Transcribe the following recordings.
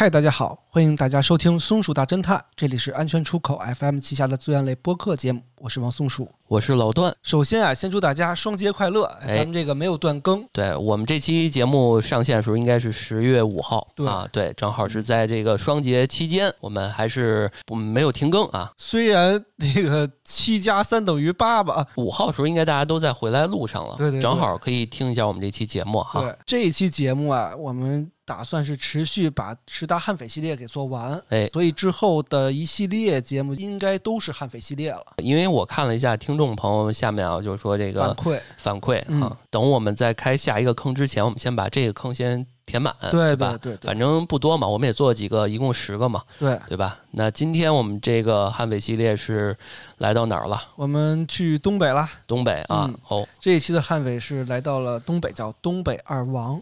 嗨，大家好，欢迎大家收听《松鼠大侦探》，这里是安全出口 FM 旗下的资源类播客节目，我是王松鼠。我是老段。首先啊，先祝大家双节快乐，哎咱们这个没有断更，对我们这期节目上线的时候应该是十月五号对啊，对，正好是在这个双节期间，我们还是我们没有停更啊。虽然那个七加三等于八吧，五号时候应该大家都在回来路上了，对对对正好可以听一下我们这期节目哈。对这一期节目啊，我们打算是持续把十大悍匪系列给做完，哎，所以之后的一系列节目应该都是悍匪系列了。因为我看了一下听众朋友们下面啊，就是说这个反馈，反馈嗯啊，等我们在开下一个坑之前，我们先把这个坑先填满，对吧？对对对反正不多嘛，我们也做了几个，一共十个嘛，对，对吧？那今天我们这个悍匪系列是来到哪儿了？我们去东北啦。东北啊，嗯哦，这一期的悍匪是来到了东北，叫东北二王。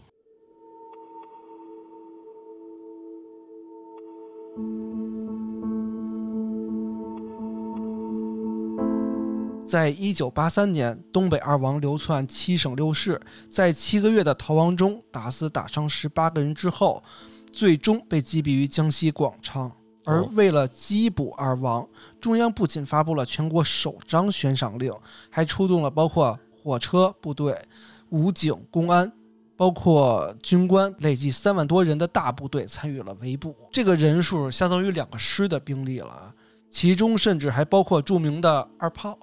在一九八三年，东北二王流窜七省六市，在七个月的逃亡中打死打伤十八个人之后，最终被击毙于江西广昌。而哦为了缉捕二王，中央不仅发布了全国首张悬赏令，还出动了包括火车部队、武警、公安，包括军官，累计三万多人的大部队参与了围捕。这个人数相当于两个师的兵力了啊，其中甚至还包括著名的二炮。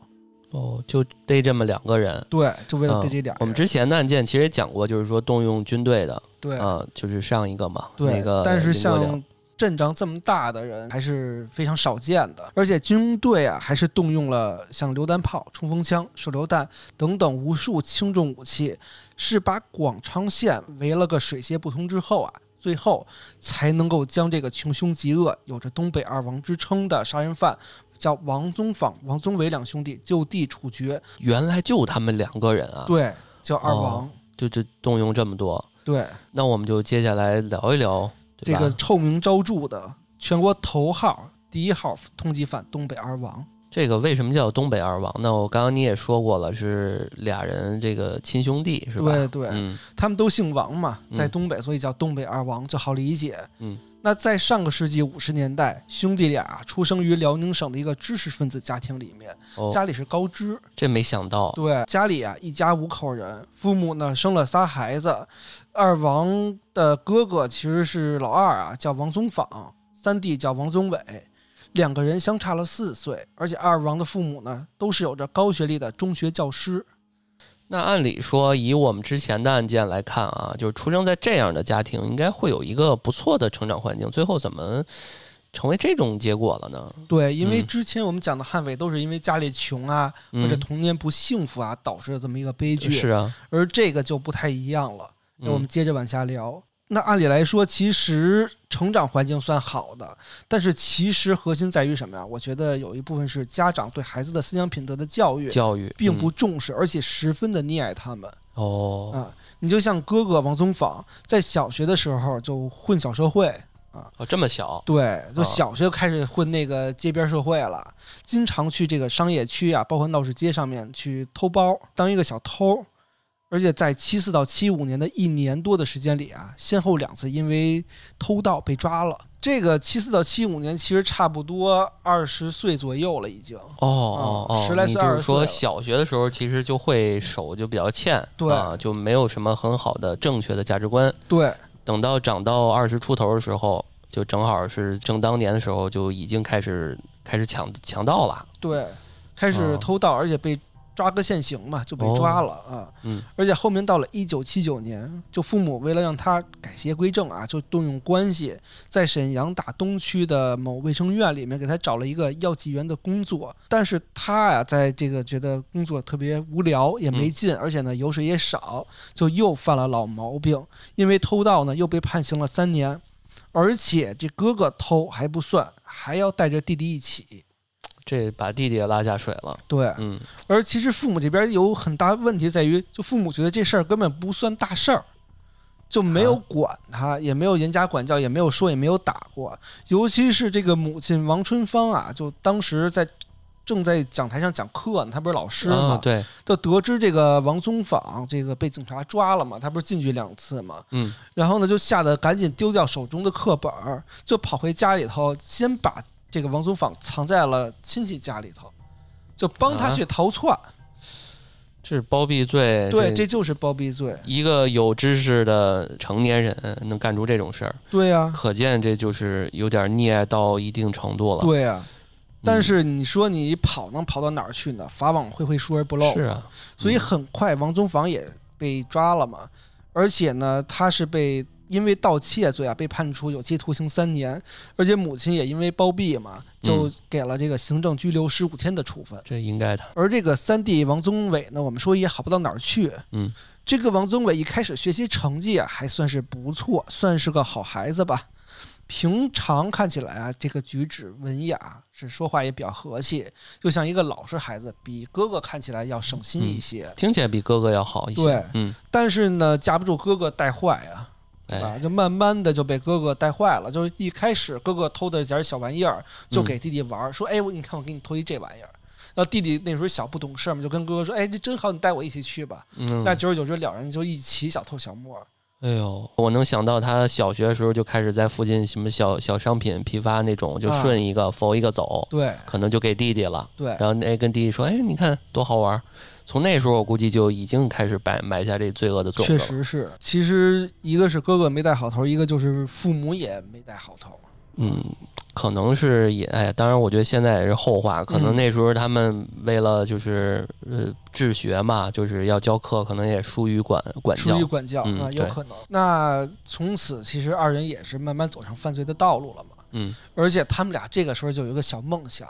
哦，就逮这么两个人。对，就为了嗯逮这俩人。我们之前的案件其实也讲过，就是说动用军队的，对、啊，就是上一个嘛，对，那个但是像阵仗这么大的人还是非常少见的，而且军队啊还是动用了像榴弹炮、冲锋枪、手榴弹等等无数轻重武器，是把广昌县围了个水泄不通之后啊，最后才能够将这个穷凶极恶、有着东北二王之称的杀人犯。叫王宗访、王宗伟两兄弟就地处决，原来就他们两个人啊，对，叫二王，哦就就动用这么多，对，那我们就接下来聊一聊，这个臭名昭著的全国头号第一号通缉犯东北二王。这个为什么叫东北二王呢？我刚刚你也说过了，是俩人这个亲兄弟是吧？对对，嗯他们都姓王嘛，嗯在东北，所以叫东北二王，就好理解。嗯，那在上个世纪五十年代，兄弟俩出生于辽宁省的一个知识分子家庭里面，哦，家里是高知。这没想到，对，家里啊一家五口人，父母呢生了仨孩子，二王的哥哥其实是老二啊，叫王宗访，三弟叫王宗伟。两个人相差了四岁，而且二王的父母呢，都是有着高学历的中学教师。那按理说，以我们之前的案件来看啊，就是出生在这样的家庭，应该会有一个不错的成长环境。最后怎么成为这种结果了呢？对，因为嗯之前我们讲的悍匪都是因为家里穷啊，或者嗯，童年不幸福啊导致的这么一个悲剧，是啊，而这个就不太一样了。那我们嗯接着往下聊。那按理来说，其实成长环境算好的，但是其实核心在于什么呀？我觉得有一部分是家长对孩子的思想品德的教育教育并不嗯重视，而且十分的溺爱他们哦，啊。你就像哥哥王宗访，在小学的时候就混小社会，哦，这么小，对，就啊小学开始混那个街边社会了，经常去这个商业区啊，包括闹市街上面去偷包，当一个小偷。而且在七四到七五年的一年多的时间里啊，先后两次因为偷盗被抓了。这个七四到七五年其实差不多二十岁左右了，已经。哦哦哦，十来岁你就是20岁了说小学的时候其实就会手就比较欠，对啊，就没有什么很好的正确的价值观。对等到长到二十出头的时候，就正好是正当年的时候，就已经开始开始抢强盗了。对，开始哦偷盗，而且被抓个现行嘛，就被抓了啊。嗯，而且后面到了一九七九年，就父母为了让他改邪归正啊，就动用关系，在沈阳打东区的某卫生院里面给他找了一个药剂员的工作。但是他呀，在这个觉得工作特别无聊，也没劲，而且呢油水也少，就又犯了老毛病。因为偷盗呢，又被判刑了三年，而且这哥哥偷还不算，还要带着弟弟一起。这把弟弟也拉下水了。对，嗯，而其实父母这边有很大问题在于，就父母觉得这事儿根本不算大事儿，就没有啊管他，也没有严加管教，也没有说，也没有打过。尤其是这个母亲王春芳啊，就当时在正在讲台上讲课呢，他不是老师嘛，啊对，就得知这个王宗坊这个被警察抓了嘛，他不是进去两次嘛，嗯然后呢就吓得赶紧丢掉手中的课本儿，就跑回家里头，先把这个王宗坊藏在了亲戚家里头，就帮他啊去逃窜。这是包庇罪，对，这就是包庇罪。一个有知识的成年人能干出这种事儿，对呀、可见这就是有点溺爱到一定程度了。对呀、嗯但是你说你跑能跑到哪儿去呢？法网恢恢，疏而不漏。是啊，所以很快王宗坊也被抓了嘛，而且呢，他是被因为盗窃罪啊被判处有期徒刑三年，而且母亲也因为包庇嘛，就嗯给了这个行政拘留十五天的处分。这应该的。而这个三弟王宗伟呢，我们说也好不到哪儿去。嗯，这个王宗伟一开始学习成绩啊还算是不错，算是个好孩子吧。平常看起来啊，这个举止文雅，是说话也比较和气，就像一个老实孩子，比哥哥看起来要省心一些。听起来比哥哥要好一些。对嗯，但是呢，架不住哥哥带坏啊，对就慢慢的就被哥哥带坏了。就是一开始哥哥偷的点小玩意儿，就给弟弟玩儿，说：“哎，我你看我给你偷一这玩意儿。”然后弟弟那时候小不懂事儿嘛，就跟哥哥说：“哎，这真好，你带我一起去吧。嗯，那久而久之，两人就一起小偷小摸。哎呦，我能想到他小学的时候就开始在附近什么小小商品批发那种，就啊顺一个否一个走，对可能就给弟弟了。对然后哎跟弟弟说，哎，你看多好玩儿。从那时候我估计就已经开始埋埋下这罪恶的种子确。实是。其实一个是哥哥没带好头，一个就是父母也没带好头。嗯，可能是也哎，当然我觉得现在也是后话，可能嗯那时候他们为了就是呃治学嘛，就是要教课，可能也疏于管管教疏于。管教嗯啊，有可能。那从此，其实二人也是慢慢走上犯罪的道路了嘛。嗯而且他们俩这个时候就有一个小梦想，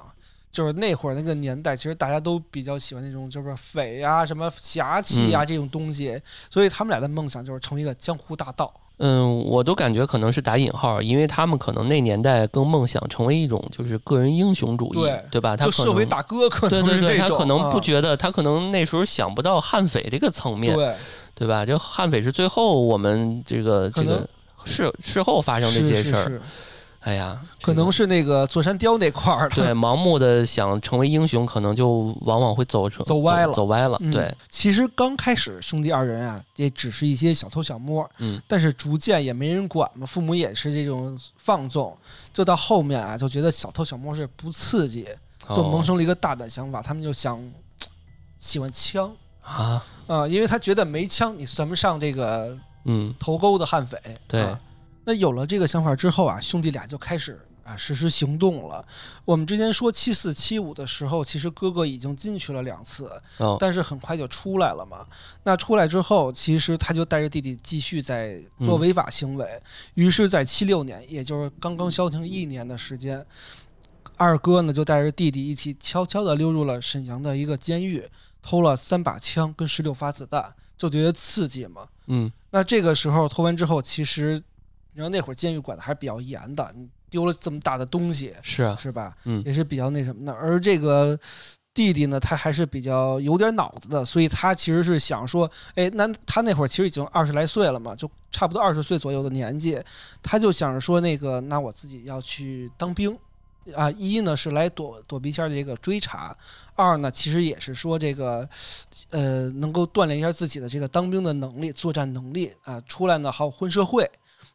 就是那会儿那个年代，其实大家都比较喜欢那种就是匪啊、什么侠气嗯啊、这种东西，所以他们俩的梦想就是成为一个江湖大盗。嗯，我都感觉可能是打引号，因为他们可能那年代更梦想成为一种就是个人英雄主义，对吧？他可就社会能大哥可对对对，他可能不啊觉得，他可能那时候想不到悍匪这个层面，对，对吧？就悍匪是最后我们这个这个事事后发生这是些事儿，是是，哎呀，可能是那个座山雕那块儿的。对 盲目的想成为英雄，可能就往往会走成走歪了走歪了。嗯对，，其实刚开始兄弟二人啊，也只是一些小偷小摸，嗯，但是逐渐也没人管嘛，父母也是这种放纵，就到后面啊，就觉得小偷小摸是不刺激，就萌哦生了一个大胆想法，他们就想喜欢枪啊，啊、因为他觉得没枪你算不上这个嗯，头钩的悍匪。对啊那有了这个想法之后啊，兄弟俩就开始啊实施行动了。我们之前说七四七五的时候，其实哥哥已经进去了两次，哦，但是很快就出来了嘛。那出来之后，其实他就带着弟弟继续在做嗯违法行为。于是，在七六年，也就是刚刚消停一年的时间，二哥呢就带着弟弟一起悄悄地溜入了沈阳的一个监狱，偷了三把枪跟十六发子弹，就觉得刺激嘛。嗯，那这个时候偷完之后，其实你知道那会儿监狱管的还是比较严的，你丢了这么大的东西，是啊，是吧？嗯也是比较那什么的。而这个弟弟呢，他还是比较有点脑子的，所以他其实是想说，哎，那他那会儿其实已经二十来岁了嘛，就差不多二十岁左右的年纪，他就想着说，那个那我自己要去当兵。啊，一呢是来躲躲避一下这个追查，二呢其实也是说这个，呃，能够锻炼一下自己的这个当兵的能力、作战能力啊，出来呢好混社会。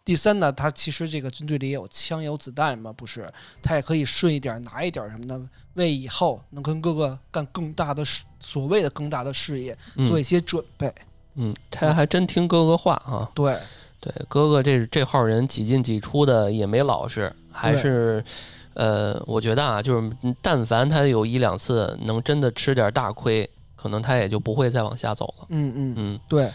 第三呢，他其实这个军队里也有枪也有子弹嘛，不是？他也可以顺一点拿一点什么的，为以后能跟哥哥干更大的事，所谓的更大的事业做一嗯些准备。嗯，他还真听哥哥话啊。对，对，哥哥这这号人几进几出的，也没老实，还是，呃，我觉得啊，就是嗯但凡他有一两次能真的吃点大亏，可能他也就不会再往下走了。嗯嗯，嗯对。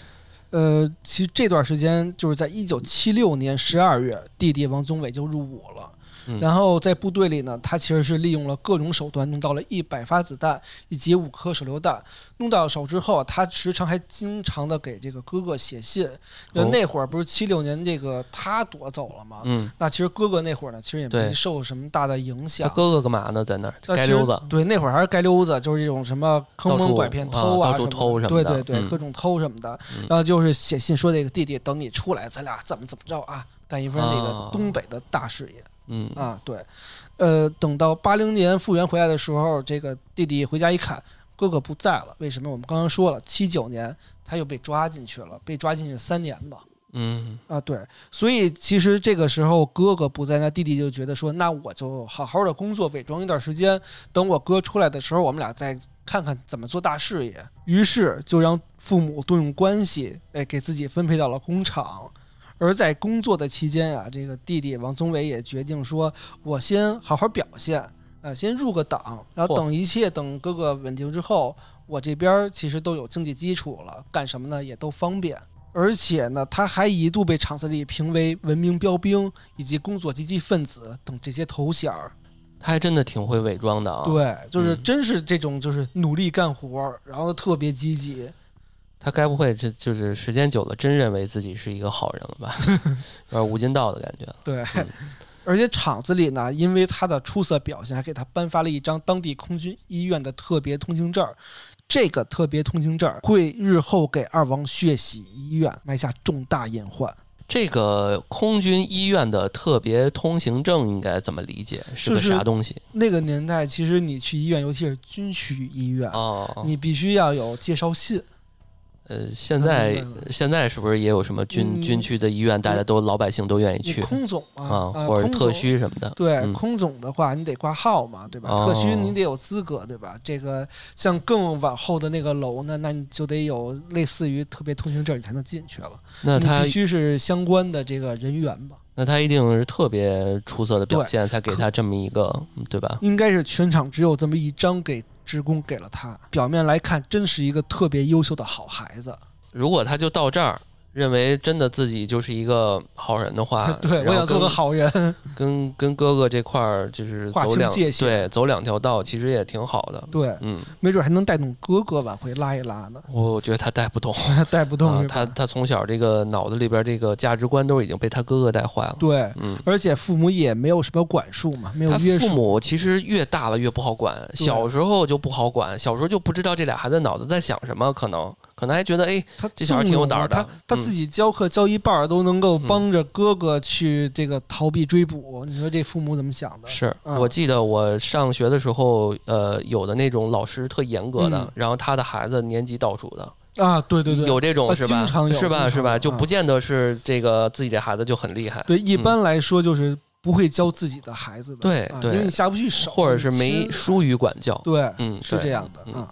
呃，其实这段时间就是在一九七六年十二月，弟弟王宗伟就入伍了。嗯然后在部队里呢，他其实是利用了各种手段，弄到了一百发子弹以及五颗手榴弹。弄到手之后，他时常还经常的给这个哥哥写信。那会儿不是七六年这个他夺走了吗？嗯，那其实哥哥那会儿呢，其实也没受什么大的影他响。哥哥干嘛呢？在那儿。对，那会儿还是街溜子，就是这种什么坑蒙拐骗、偷啊到处什么偷什么的对对对，嗯各种偷什么的。嗯然后就是写信说这个弟弟等你出来，咱俩怎么怎么着啊，干一份那个啊东北的大事业。嗯啊，对，呃，等到八零年复原回来的时候，这个弟弟回家一看，哥哥不在了。为什么？我们刚刚说了，七九年他又被抓进去了，被抓进去三年吧。嗯啊，对，所以其实这个时候哥哥不在，那弟弟就觉得说，那我就好好的工作，伪装一段时间，等我哥出来的时候，我们俩再看看怎么做大事业。于是就让父母动用关系，哎，给自己分配到了工厂。而在工作的期间啊，这个弟弟王宗伟也决定说，我先好好表现，呃，先入个党，然后等一切等哥哥稳定之后，我这边儿其实都有经济基础了，干什么呢也都方便。而且呢，他还一度被厂子里评为文明标兵以及工作积极分子等这些头衔儿。他还真的挺会伪装的啊。，对，就是嗯真是这种，就是努力干活儿，然后特别积极。他该不会这就是时间久了，真认为自己是一个好人了吧？有点无间道的感觉。对，嗯 而且厂子里呢，因为他的出色表现，还给他颁发了一张当地空军医院的特别通行证。这个特别通行证会日后给二王血洗医院埋下重大隐患。这个空军医院的特别通行证应该怎么理解？是个啥东西？那个年代，其实你去医院，尤其是军区医院，哦，你必须要有介绍信。呃，现在现在是不是也有什么军嗯军区的医院，大家都老百姓都愿意去空总嘛，啊，啊或者特需什么的？对，嗯空总的话，你得挂号嘛，对吧？哦特需你得有资格，对吧？这个像更往后的那个楼呢，那你就得有类似于特别通行证，你才能进去了。那他必须是相关的这个人员吧？那他一定是特别出色的表现，才给他这么一个，嗯对吧？应该是全场只有这么一张给职工给了他。表面来看，真是一个特别优秀的好孩子。如果他就到这儿，认为真的自己就是一个好人的话，对，我想做个好人。跟跟哥哥这块儿就是划走两清界限对走两条道，其实也挺好的。对，嗯，没准还能带动哥哥往回拉一拉呢。我觉得他带不动 带不动啊他他从小这个脑子里边这个价值观都已经被他哥哥带坏了。对，嗯，而且父母也没有什么管束嘛，没有他约束。父母其实越大了越不好管，小时候就不好管，小时候就不知道这俩孩子脑子在想什么，可能可能还觉得哎，他这小孩挺有胆儿的他他嗯自己教课教一半儿都能够嗯帮着哥哥去这个逃避追捕，你说这父母怎么想的？是嗯我记得我上学的时候，呃，有的那种老师特严格的嗯，然后他的孩子年级倒数的，啊，对对对，有这种啊是吧？经常有是吧？是吧？就不见得是这个自己的孩子就很厉害，对，一嗯般来说就是不会教自己的孩子的，对对啊因为你下不去手，或者是没疏于管教。对，嗯，是这样的嗯啊。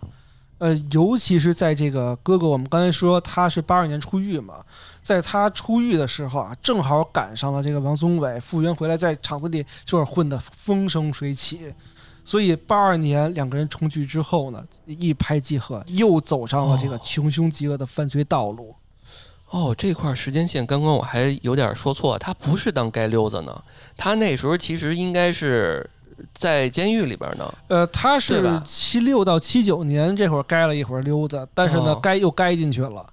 呃，尤其是在这个哥哥，我们刚才说他是八二年出狱嘛，在他出狱的时候啊，正好赶上了这个王宗伟复员回来，在厂子里就是混得风生水起，所以八二年两个人重聚之后呢，一拍即合，又走上了这个哦穷凶极恶的犯罪道路。哦，这块时间线刚刚我还有点说错，他不是当街溜子呢，他那时候其实应该是在监狱里边呢。呃，他是吧七六到七九年这会儿该了一会儿溜子，但是呢哦，该又该进去了。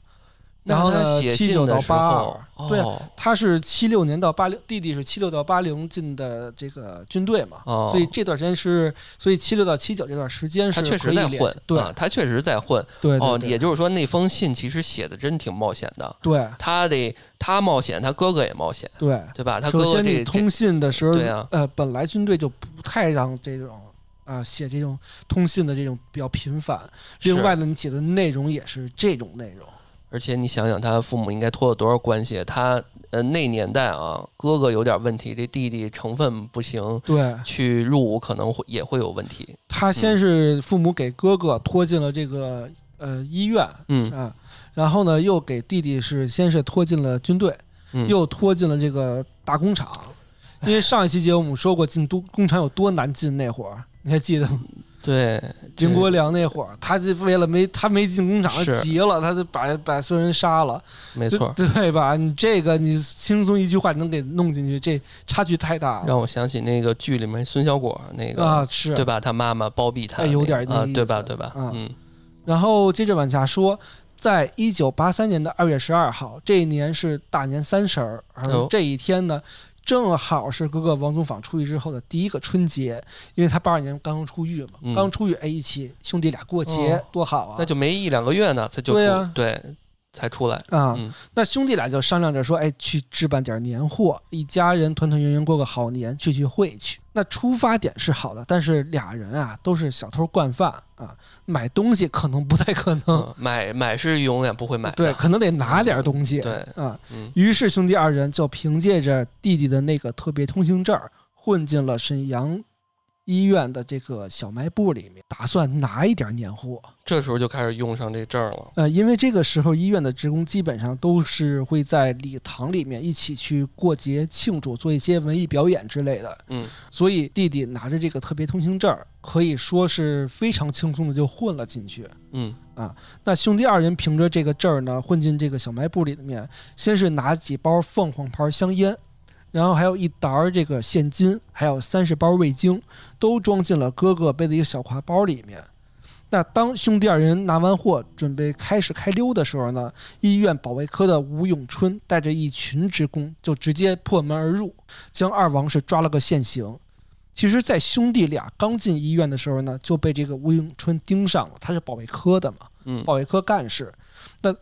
然后呢，写七九到八候二，，对他是七六年到八零，弟弟是七六到八零进的这个军队嘛，哦所以这段时间是，所以七六到七九这段时间是他确实在混，对、啊他确实在混。对哦，对也就是说那封信其实写的真挺冒险的。对他得他冒险，他哥哥也冒险，对。对吧？他哥哥首先，你通信的时候，对啊呃，本来军队就不太让这种啊、写这种通信的这种比较频繁。另外呢，你写的内容也是这种内容。而且你想想，他父母应该托了多少关系？他呃那年代啊，哥哥有点问题，这弟弟成分不行，对去入伍可能会也会有问题。他先是父母给哥哥拖进了这个呃医院，嗯啊，然后呢，又给弟弟是先是拖进了军队，嗯，又拖进了这个大工厂。因为上一期节目我们说过进都工厂有多难进，那会儿你还记得吗？对，林国这良那会儿，他就为了没他没进工厂，急了，他就把把所有人杀了，没错。对对吧？你这个你轻松一句话能给弄进去，这差距太大了让我想起那个剧里面孙小果那个，啊！是对吧？他妈妈包庇他哎有点那个意对吧？思对吧？嗯嗯然后接着往下说，在一九八三年的二月十二号，这一年是大年三十儿，这一天呢，正好是哥哥王宗访出狱之后的第一个春节，因为他八二年刚刚出狱嘛，嗯刚出狱，哎，一起兄弟俩过节、哦多好啊！那就没一两个月呢，他就对啊对，才出来。啊。嗯那兄弟俩就商量着说，哎，去置办点年货，一家人团团圆圆过个好年，聚聚会去。那出发点是好的，但是俩人啊都是小偷惯犯啊，买东西可能不太可能，嗯，买买是永远不会买的。对，可能得拿点东西。对啊，嗯于是兄弟二人就凭借着弟弟的那个特别通行证儿，混进了沈阳医院的这个小卖部里面，打算拿一点年货。这时候就开始用上这证儿了。呃，因为这个时候医院的职工基本上都是会在礼堂里面一起去过节庆祝，做一些文艺表演之类的，嗯所以弟弟拿着这个特别通行证儿，可以说是非常轻松的就混了进去。嗯啊那兄弟二人凭着这个证儿呢，混进这个小卖部里面，先是拿几包凤凰牌香烟，然后还有一沓儿这个现金，还有三十包味精，都装进了哥哥背的一个小挎包里面。那当兄弟二人拿完货，准备开始开溜的时候呢，医院保卫科的吴永春带着一群职工就直接破门而入，将二王是抓了个现行。其实，在兄弟俩刚进医院的时候呢，就被这个吴永春盯上了，他是保卫科的嘛，嗯保卫科干事。那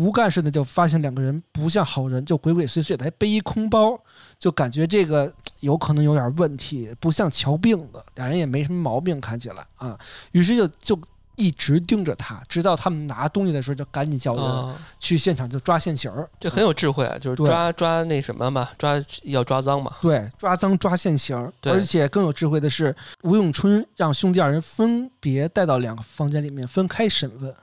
吴干事呢，就发现两个人不像好人，就鬼鬼祟祟的，还背一空包，就感觉这个有可能有点问题，不像瞧病的，俩人也没什么毛病，看起来啊。于是就就一直盯着他，直到他们拿东西的时候，就赶紧叫人啊，去现场就抓现行儿。这很有智慧啊，就是抓抓那什么嘛，抓要抓赃嘛。对，抓赃抓现行儿，而且更有智慧的是，吴永春让兄弟二人分别带到两个房间里面分开审问，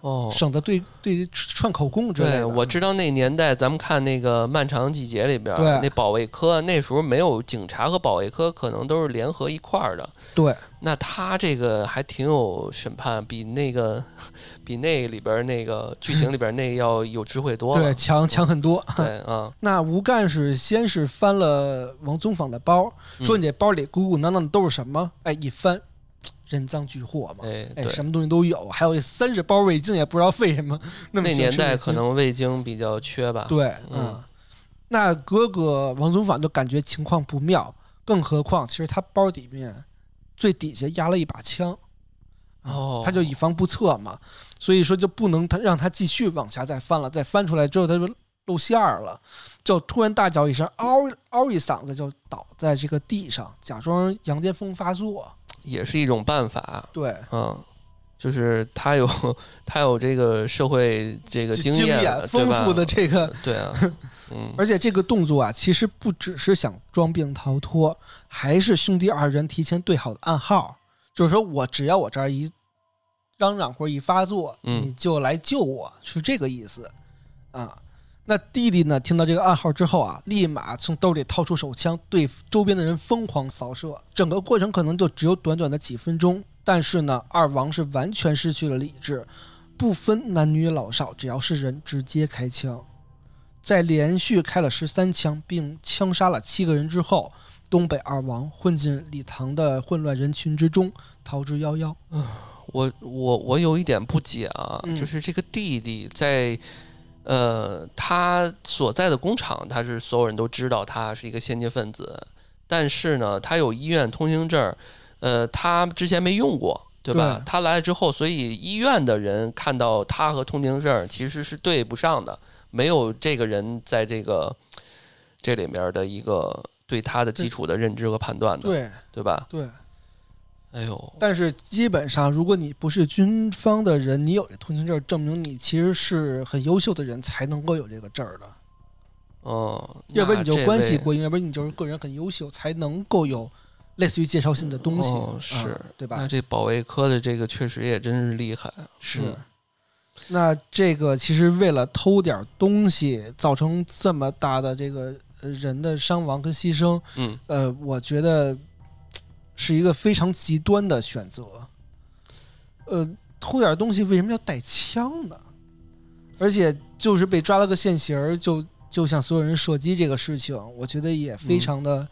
哦，省得对对串口供之类对，的。我知道那年代，咱们看那个《漫长季节》里边那保卫科那时候没有警察和保卫科，可能都是联合一块儿的。对那他这个还挺有审判，比那个比那里边那个剧情里边儿那要有智慧多了。对，强强很多。对啊，那吴干事先是翻了王宗坊的包，说嗯你这包里鼓鼓囊囊的都是什么？哎，一翻，人赃俱获嘛。哎，哎，什么东西都有，还有三十包味精，也不知道为什么 那么年代可能味精比较缺吧。对，嗯嗯。那哥哥王宗坊就感觉情况不妙，更何况其实他包里面最底下压了一把枪，他就以防不测嘛，所以说就不能他让他继续往下再翻了，再翻出来之后他就露馅儿了，就突然大叫一声，嗷嗷一嗓子就倒在这个地上，假装羊癫疯发作。也是一种办法。对，嗯，就是他有 他有这个社会这个经验，验丰富的这个 对啊，嗯，而且这个动作啊，其实不只是想装病逃脱，还是兄弟二人提前对好的暗号，就是说我只要我这儿一嚷嚷或者一发作，嗯。你就来救我，是这个意思。啊。那弟弟呢，听到这个暗号之后啊，立马从兜里掏出手枪，对周边的人疯狂扫射。整个过程可能就只有短短的几分钟，但是呢，二王是完全失去了理智，不分男女老少，只要是人直接开枪。在连续开了十三枪，并枪杀了七个人之后，东北二王混进礼堂的混乱人群之中，逃之夭夭。我我我有一点不解啊，嗯就是这个弟弟在。呃，他所在的工厂，他是所有人都知道他是一个先进分子，但是呢，他有医院通行证，呃，他之前没用过，对吧？对他来了之后，所以医院的人看到他和通行证其实是对不上的，没有这个人在这个这里面的一个对他的基础的认知和判断的，对对吧？对，哎呦，但是基本上，如果你不是军方的人，你有这通行证，证明你其实是很优秀的人，才能够有这个证儿的。哦，要不然你就关系过硬，要不然你就是个人很优秀，才能够有类似于介绍信的东西，哦是啊对吧那？这保卫科的这个确实也真是厉害，是嗯。那这个其实为了偷点东西，造成这么大的这个呃人的伤亡跟牺牲，嗯，呃，我觉得是一个非常极端的选择。呃，偷点东西为什么要带枪呢？而且就是被抓了个现行儿，就就向所有人射击这个事情，我觉得也非常的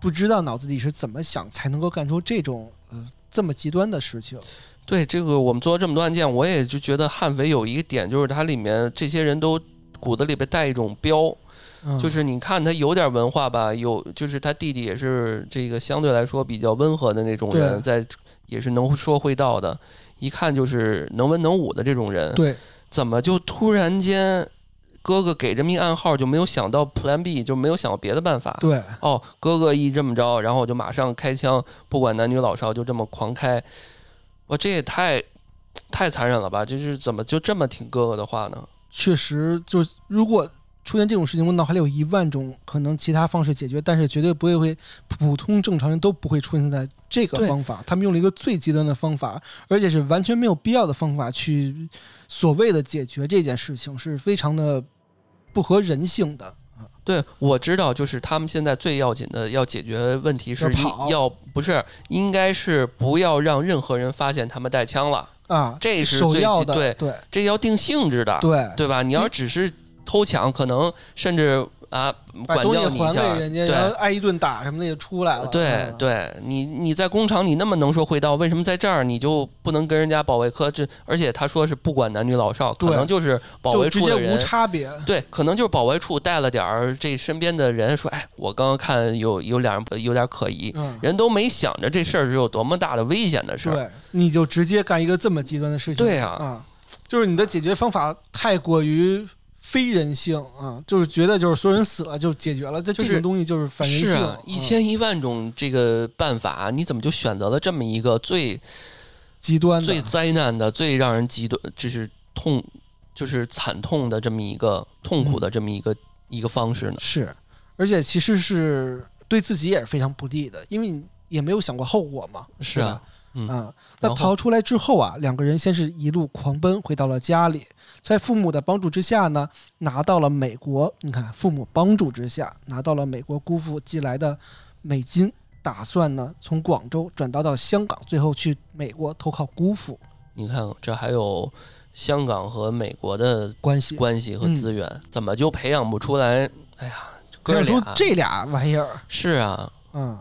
不知道脑子里是怎么想才能够干出这种呃这么极端的事情。对这个我们做了这么多案件，我也就觉得悍匪有一个点，就是它里面这些人都骨子里边带一种标，嗯、就是你看他有点文化吧，有就是他弟弟也是这个相对来说比较温和的那种人，在也是能说会道的，一看就是能文能武的这种人。对怎么就突然间哥哥给这么一暗号，就没有想到 Plan B，就没有想到别的办法？对，哦，哥哥一这么着，然后我就马上开枪，不管男女老少，就这么狂开。我这也太太残忍了吧？就是怎么就这么听哥哥的话呢？确实，就是如果出现这种事情，我脑海里有一万种可能其他方式解决，但是绝对不会会普通正常人都不会出现在这个方法。他们用了一个最极端的方法，而且是完全没有必要的方法去所谓的解决这件事情，是非常的不合人性的。对，我知道，就是他们现在最要紧的要解决问题是要不是应该是不要让任何人发现他们带枪了，啊，这是最首要的，对对这要定性质的，对对吧？你要只是偷抢，可能甚至啊管教你一下，对然后挨一顿打什么的也出来了。对嗯，对，你你在工厂你那么能说会道，为什么在这儿你就不能跟人家保卫科？这而且他说是不管男女老少，可能就是保卫处的人。差别。对，可能就是保卫处带了点儿这身边的人说，哎，我刚刚看有有两人有点可疑，嗯，人都没想着这事儿是有多么大的危险的事儿。对，你就直接干一个这么极端的事情。对啊啊，就是你的解决方法太过于非人性啊，就是觉得就是所有人死了就解决了，这就是这种东西就是反人性。是啊，一嗯千一万种这个办法，你怎么就选择了这么一个最极端的，最灾难的、最让人极端，就是痛，就是惨痛的这么一个痛苦的这么一个、一个方式呢？是，而且其实是对自己也是非常不利的，因为你也没有想过后果嘛。是啊，嗯，啊，那逃出来之后啊，两个人先是一路狂奔回到了家里，在父母的帮助之下呢，拿到了美国。你看，父母帮助之下拿到了美国姑父寄来的美金，打算呢从广州转到到香港，最后去美国投靠姑父你看这还有香港和美国的关系，关系和资源，怎么就培养不出来？哎呀，哥俩这俩玩意儿。是啊，嗯，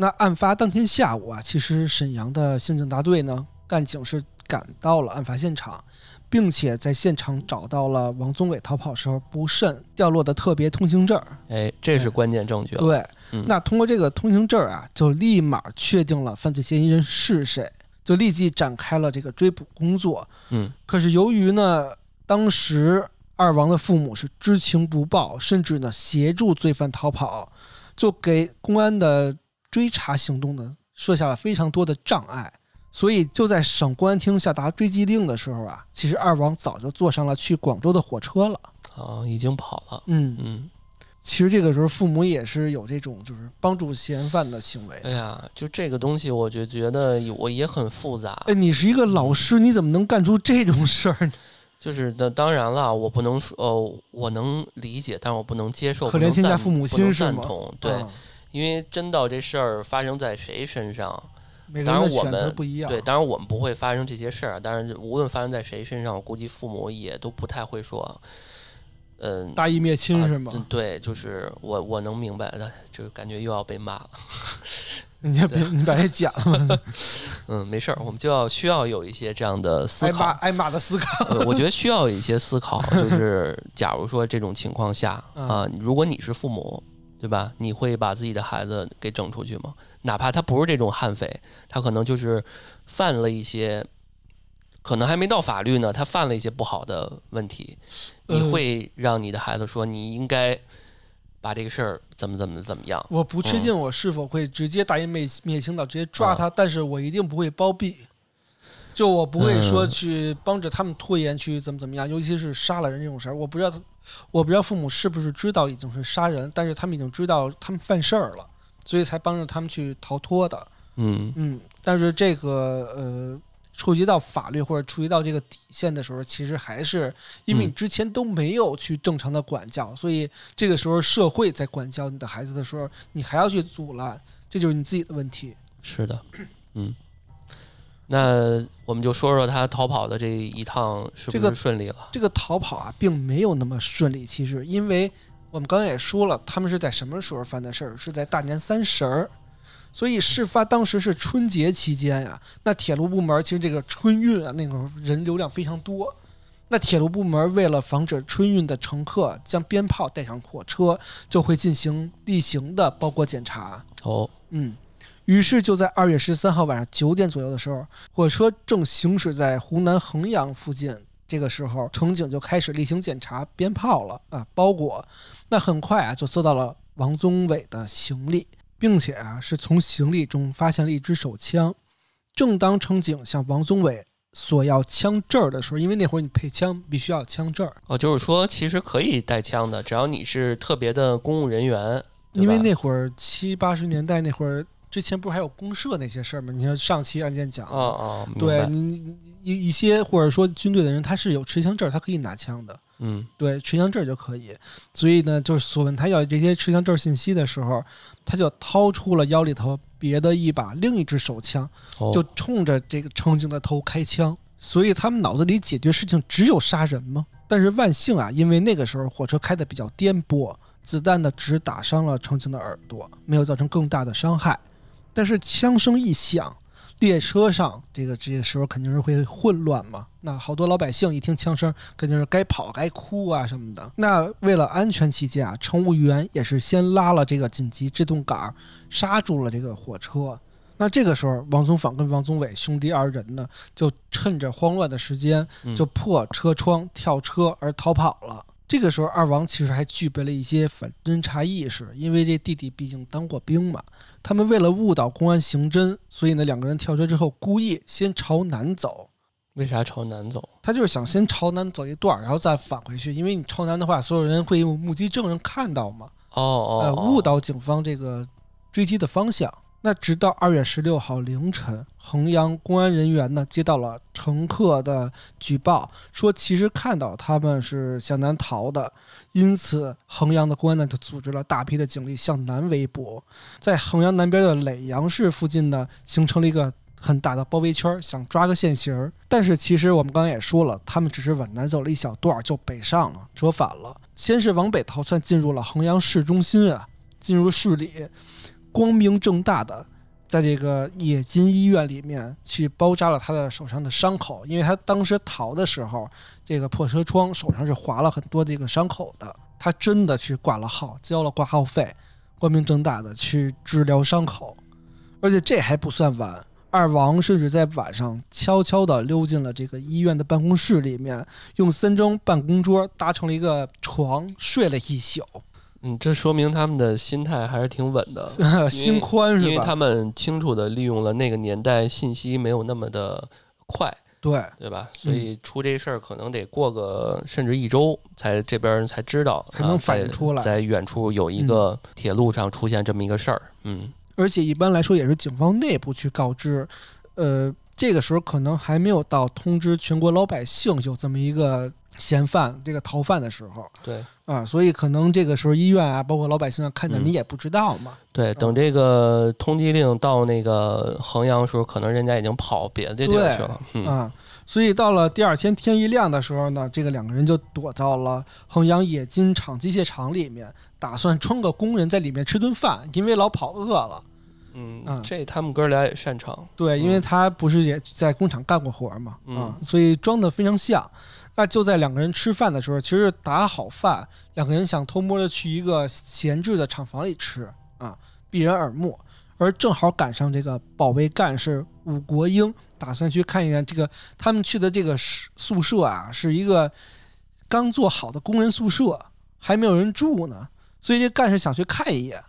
那案发当天下午啊，其实沈阳的刑警大队呢，干警是赶到了案发现场，并且在现场找到了王宗伟逃跑时候不慎掉落的特别通行证。哎，这是关键证据了。对，嗯那通过这个通行证啊，就立马确定了犯罪嫌疑人是谁，就立即展开了这个追捕工作。嗯，可是由于呢，当时二王的父母是知情不报，甚至呢协助罪犯逃跑，就给公安的追查行动呢设下了非常多的障碍。所以就在省公安厅下达追缉令的时候啊，其实二王早就坐上了去广州的火车了。啊，已经跑了。嗯，嗯，其实这个时候父母也是有这种就是帮助嫌犯的行为。哎呀，就这个东西，我就觉得我也很复杂。哎，你是一个老师，你怎么能干出这种事儿呢？就是那当然了，我不能说，呃，我能理解，但我不能接受，可怜天下父母心是吗赞同，对，啊因为真到这事儿发生在谁身上，当然我们不一样。对，当然我们不会发生这些事儿，但是无论发生在谁身上，我估计父母也都不太会说，嗯、大义灭亲啊是吗？嗯对，就是我我能明白的，就感觉又要被骂了。你也别你把这剪了，嗯，没事儿，我们就要需要有一些这样的思挨骂考。挨骂的思考。呃我觉得需要有一些思考，就是假如说这种情况下嗯啊，如果你是父母，对吧？你会把自己的孩子给整出去吗？哪怕他不是这种悍匪，他可能就是犯了一些，可能还没到法律呢，他犯了一些不好的问题，你呃会让你的孩子说你应该把这个事儿怎么怎么怎么样？我不确嗯定我是否会直接大义灭灭亲的直接抓他，但是我一定不会包庇。就我不会说嗯去帮着他们拖延去怎么怎么样，尤其是杀了人这种事儿，我不知道，我不知道父母是不是知道已经是杀人，但是他们已经知道他们犯事儿了，所以才帮着他们去逃脱的。嗯嗯，但是这个呃，触及到法律或者触及到这个底线的时候，其实还是因为你嗯之前都没有去正常的管教，所以这个时候社会在管教你的孩子的时候，你还要去阻拦，这就是你自己的问题。是的，嗯。那我们就说说他逃跑的这一趟是这个不是顺利了？这个逃跑啊，并没有那么顺利。其实，因为我们刚才也说了，他们是在什么时候犯的事儿？是在大年三十儿。所以事发当时是春节期间呀、那铁路部门其实这个春运啊，那个人流量非常多。那铁路部门为了防止春运的乘客将鞭炮带上火车，就会进行例行的包裹检查。哦，嗯，于是就在二月十三号晚上九点左右的时候，火车正行驶在湖南衡阳附近，这个时候，乘警就开始例行检查鞭炮了啊，包裹。那很快啊，就搜到了王宗伟的行李，并且啊，是从行李中发现了一支手枪。正当乘警向王宗伟索要枪证儿的时候，因为那会儿你配枪必须要枪证儿，哦，就是说其实可以带枪的，只要你是特别的公务人员，因为那会儿七八十年代那会儿之前不是还有公社那些事儿吗？你看上期案件讲的，哦哦，明白对你你一一些或者说军队的人，他是有持枪证，他可以拿枪的。嗯对，持枪证就可以。所以呢，就是索问他要这些持枪证信息的时候，他就掏出了腰里头别的一把另一支手枪，哦就冲着这个乘警的头开枪。所以他们脑子里解决事情只有杀人吗？但是万幸啊，因为那个时候火车开的比较颠簸，子弹呢只打伤了乘警的耳朵，没有造成更大的伤害。但是枪声一响，列车上这个这个时候肯定是会混乱嘛。那好多老百姓一听枪声，肯定是该跑该哭啊什么的。那为了安全起见啊，乘务员也是先拉了这个紧急制动杆，刹住了这个火车。那这个时候，王宗坊跟王宗伟兄弟二人呢，就趁着慌乱的时间，嗯就破车窗跳车而逃跑了。这个时候，二王其实还具备了一些反侦查意识，因为这弟弟毕竟当过兵嘛。他们为了误导公安刑侦，所以呢，两个人跳车之后故意先朝南走。为啥朝南走？他就是想先朝南走一段儿，然后再返回去，因为你朝南的话，所有人会有目击证人看到嘛，哦哦，呃，哦误导警方这个追击的方向。那直到二月十六号凌晨，衡阳公安人员呢接到了乘客的举报，说其实看到他们是向南逃的，因此衡阳的公安呢就组织了大批的警力向南围捕，在衡阳南边的耒阳市附近呢形成了一个很大的包围圈，想抓个现行儿。但是其实我们刚才也说了，他们只是往南走了一小段就北上了，折返了。先是往北逃窜，进入了衡阳市中心啊，进入市里，光明正大的在这个冶金医院里面去包扎了他的手上的伤口，因为他当时逃的时候，这个破车窗手上是划了很多这个伤口的，他真的去挂了号，交了挂号费，光明正大的去治疗伤口，而且这还不算完。二王甚至在晚上悄悄地溜进了这个医院的办公室里面，用三张办公桌搭成了一个床，睡了一宿，嗯，这说明他们的心态还是挺稳的，心宽是吧？因为他们清楚的利用了那个年代信息没有那么的快，对，对吧？所以出这事儿可能得过个甚至一周才这边才知道，才能啊反映出来在在远处有一个铁路上出现这么一个事儿，嗯而且一般来说也是警方内部去告知，呃，这个时候可能还没有到通知全国老百姓有这么一个嫌犯、这个逃犯的时候。对。啊，所以可能这个时候医院啊，包括老百姓啊，看见嗯。你也不知道嘛。对，等这个通缉令到那个衡阳的时候，可能人家已经跑别的地儿去了，嗯。啊，所以到了第二天天一亮的时候呢，这个两个人就躲到了衡阳冶金厂机械厂里面，打算装个工人在里面吃顿饭，因为老跑饿了。嗯嗯，这他们哥俩也擅长，对，因为嗯他不是也在工厂干过活嘛，啊嗯，所以装的非常像。那就在两个人吃饭的时候，其实打好饭，两个人想偷摸的去一个闲置的厂房里吃啊，避人耳目。而正好赶上这个保卫干事武国英打算去看一看这个他们去的这个宿宿舍啊，是一个刚做好的工人宿舍，还没有人住呢，所以这干事想去看一眼。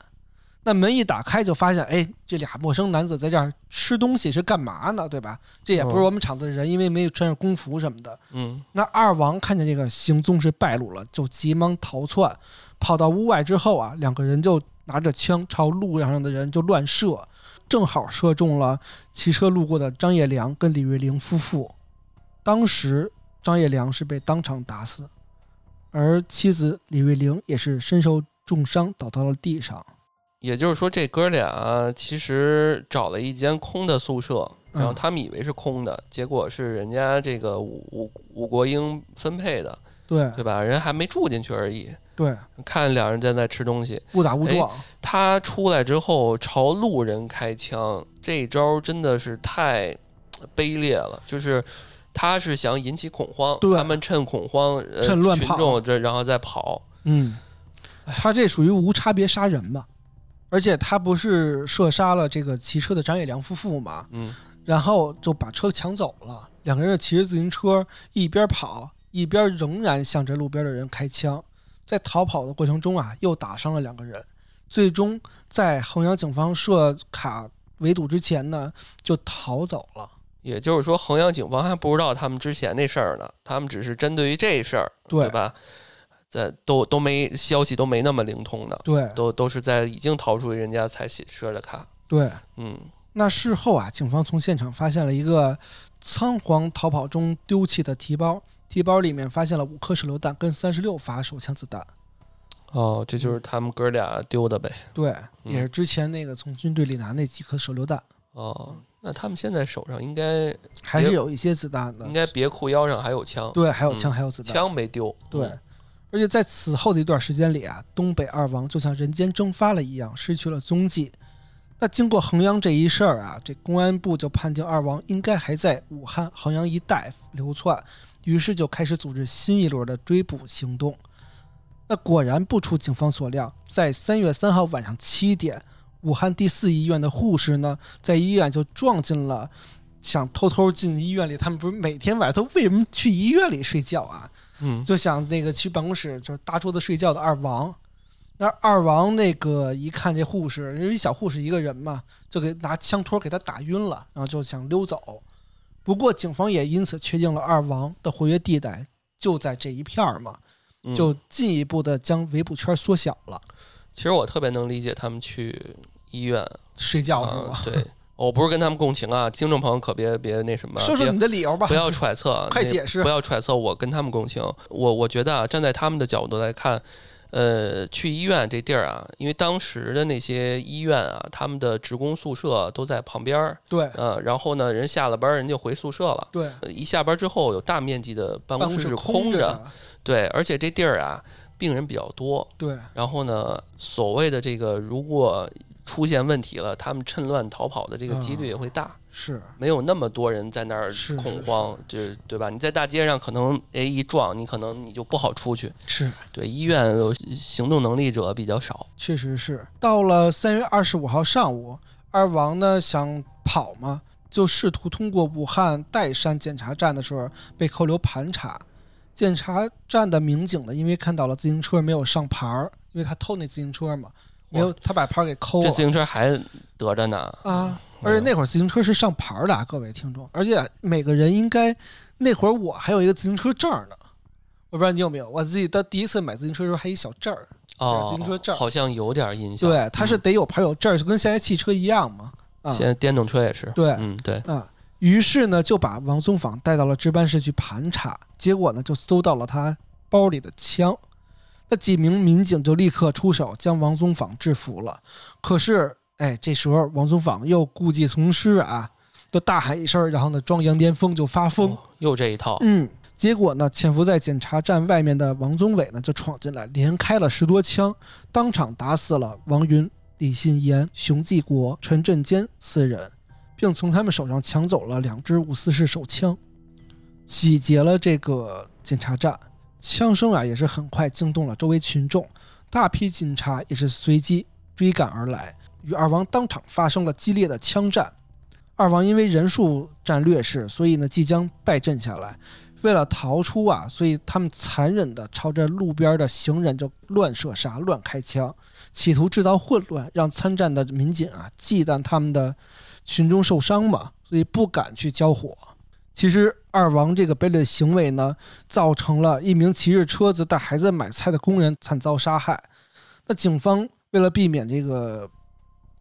那门一打开，就发现，哎，这俩陌生男子在这儿吃东西是干嘛呢？对吧？这也不是嗯我们厂子的人，因为没有穿上工服什么的。嗯那二王看见这个行踪是败露了，就急忙逃窜，跑到屋外之后啊，两个人就拿着枪朝路上的人就乱射，正好射中了骑车路过的张业良跟李瑞玲夫妇。当时张业良是被当场打死，而妻子李瑞玲也是身受重伤倒到了地上。也就是说，这哥俩其实找了一间空的宿舍，然后嗯他们以为是空的，结果是人家这个武武武国英分配的，对对吧？人还没住进去而已。对，看两人在那吃东西，误打误撞。他出来之后朝路人开枪，这招真的是太卑劣了。就是他是想引起恐慌，对他们趁恐慌，趁乱跑众这然后再跑。嗯，他这属于无差别杀人嘛，而且他不是射杀了这个骑车的张野良夫妇嘛，嗯然后就把车抢走了，两个人骑着自行车一边跑一边仍然向着路边的人开枪，在逃跑的过程中啊，又打伤了两个人，最终在衡阳警方设卡围堵之前呢，就逃走了。也就是说，衡阳警方还不知道他们之前那事儿呢，他们只是针对于这事儿，对吧？在都都没消息都没那么灵通的，对都都是在已经逃出去人家才写设的卡。对，嗯，那事后啊，警方从现场发现了一个仓皇逃跑中丢弃的提包，提包里面发现了五颗手榴弹跟三十六发手枪子弹。哦，这就是他们哥俩丢的呗。对，嗯也是之前那个从军队里拿那几颗手榴弹，哦，那他们现在手上应该还是有一些子弹的应。该别裤腰上还有枪，对，还有枪，嗯还有子弹。枪没丢。对嗯，而且在此后的一段时间里啊，东北二王就像人间蒸发了一样，失去了踪迹。那经过衡阳这一事儿啊，这公安部就判定二王应该还在武汉、衡阳一带流窜，于是就开始组织新一轮的追捕行动。那果然不出警方所料，在三月三号晚上七点，武汉第四医院的护士呢，在医院就撞进了想偷偷进医院里。他们不是每天晚上都为什么去医院里睡觉啊？嗯，就想那个去办公室就是搭桌子睡觉的二王。那二王那个一看这护士，因为小护士一个人嘛，就给拿枪托给他打晕了，然后就想溜走。不过警方也因此确定了二王的活跃地带就在这一片儿嘛，嗯就进一步的将围捕圈缩小了。其实我特别能理解他们去医院睡觉是吗？啊对，我不是跟他们共情啊，听众朋友可别别那什么，说说你的理由吧。不，要揣测，快那解释。不要揣测我跟他们共情。我我觉得啊，站在他们的角度来看，呃，去医院这地儿啊，因为当时的那些医院啊，他们的职工宿舍都在旁边儿，对。呃，然后呢，人下了班儿人就回宿舍了。对，呃一下班之后，有大面积的办办公公室是空着，的，对，而且这地儿啊，病人比较多，对。然后呢，所谓的这个如果出现问题了，他们趁乱逃跑的这个几率也会大。是没有那么多人在那儿恐慌，就是对吧？你在大街上可能哎一撞，你可能你就不好出去。是，对，医院有行动能力者比较少。确实是。到了三月二十五号上午，二王呢想跑嘛，就试图通过武汉岱山检查站的时候被扣留盘查。检查站的民警呢，因为看到了自行车没有上牌儿，因为他偷那自行车嘛，没有他把牌儿给抠了这自行车还得着呢，啊。而且那会儿自行车是上牌儿的啊，各位听众，而且每个人应该那会儿我还有一个自行车证儿呢，我不知道你有没有。我自己的第一次买自行车的时候还有一小证儿，哦，自行车证好像有点印象。对，它是嗯得有牌儿有证儿，就跟现在汽车一样嘛。啊现在电动车也是。对嗯，对，啊，于是呢就把王宗坊带到了值班室去盘查，结果呢就搜到了他包里的枪。那几名民警就立刻出手将王宗坊制服了。可是，哎，这时候王宗坊又故技重施啊，就大喊一声，然后呢装羊癫疯就发疯。哦又这一套。嗯，结果呢，潜伏在检查站外面的王宗伟呢就闯进来，连开了十多枪，当场打死了王云、李信言、熊继国、陈振坚四人，并从他们手上抢走了两支五四式手枪，洗劫了这个检查站。枪声啊也是很快惊动了周围群众，大批警察也是随即追赶而来，与二王当场发生了激烈的枪战。二王因为人数占劣势，所以呢即将败阵下来。为了逃出啊，所以他们残忍地朝着路边的行人就乱射杀、乱开枪，企图制造混乱，让参战的民警啊忌惮他们的群众受伤嘛，所以不敢去交火。其实二王这个卑劣的行为呢，造成了一名骑着车子带孩子买菜的工人惨遭杀害。那警方为了避免这个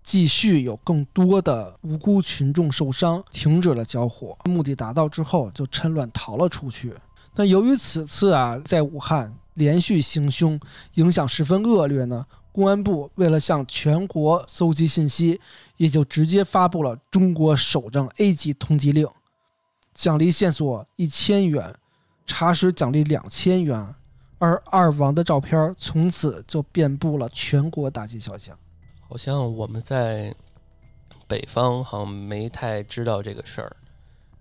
继续有更多的无辜群众受伤，停止了交火。目的达到之后，就趁乱逃了出去。那由于此次啊，在武汉连续行凶，影响十分恶劣呢，公安部为了向全国搜集信息，也就直接发布了中国首张 A 级通缉令，奖励线索一千元，查实奖励两千元。而二王的照片从此就遍布了全国大街小巷。好像我们在北方好像没太知道这个事儿，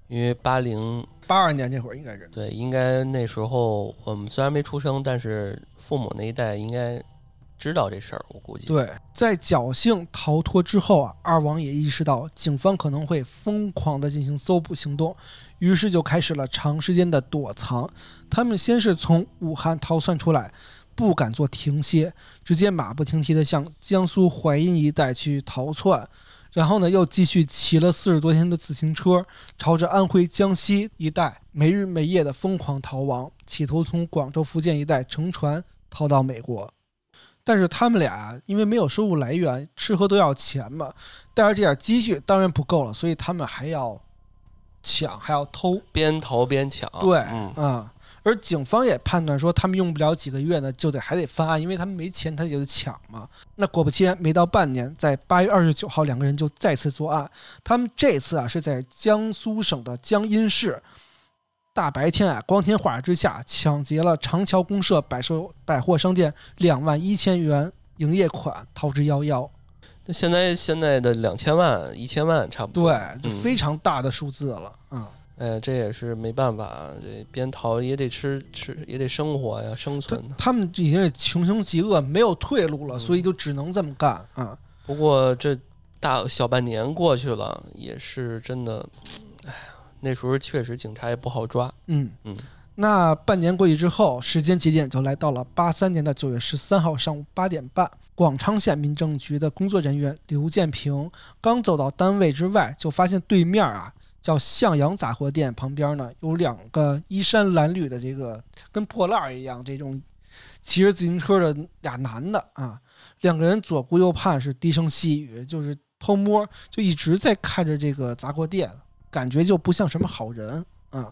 因为八零八二年那会儿应该是对，应该那时候我们虽然没出生，但是父母那一代应该知道这事儿，我估计。对，在侥幸逃脱之后啊，二王也意识到警方可能会疯狂的进行搜捕行动，于是就开始了长时间的躲藏。他们先是从武汉逃窜出来，不敢做停歇，直接马不停蹄地向江苏淮阴一带去逃窜。然后呢，又继续骑了四十多天的自行车，朝着安徽、江西一带没日没夜的疯狂逃亡，企图从广州、福建一带乘船逃到美国。但是他们俩因为没有收入来源，吃喝都要钱嘛，带着这点积蓄当然不够了，所以他们还要抢，还要偷，边逃边抢。对，嗯啊。而警方也判断说，他们用不了几个月呢，就得还得翻案，因为他们没钱，他就得抢嘛。那果不其然，没到半年，在八月二十九号，两个人就再次作案。他们这次啊是在江苏省的江阴市，大白天啊，光天化日之下，抢劫了长桥公社百售百货商店两万一千元营业款，逃之夭夭。那现在现在的两千万、一千万差不多。对，就嗯非常大的数字了，嗯。哎，这也是没办法，这边逃也得吃吃，也得生活呀，生存呢。他们已经是穷凶极恶，没有退路了，嗯所以就只能这么干啊。不过这大小半年过去了，也是真的，那时候确实警察也不好抓。嗯嗯。那半年过去之后，时间节点就来到了八三年的九月十三号上午八点半，广昌县民政局的工作人员刘建平刚走到单位之外，就发现对面啊叫向阳杂货店旁边呢有两个衣衫褴褛的这个跟破烂儿一样这种骑着自行车的俩男的啊，两个人左顾右盼，是低声细语，就是偷摸，就一直在看着这个杂货店，感觉就不像什么好人啊。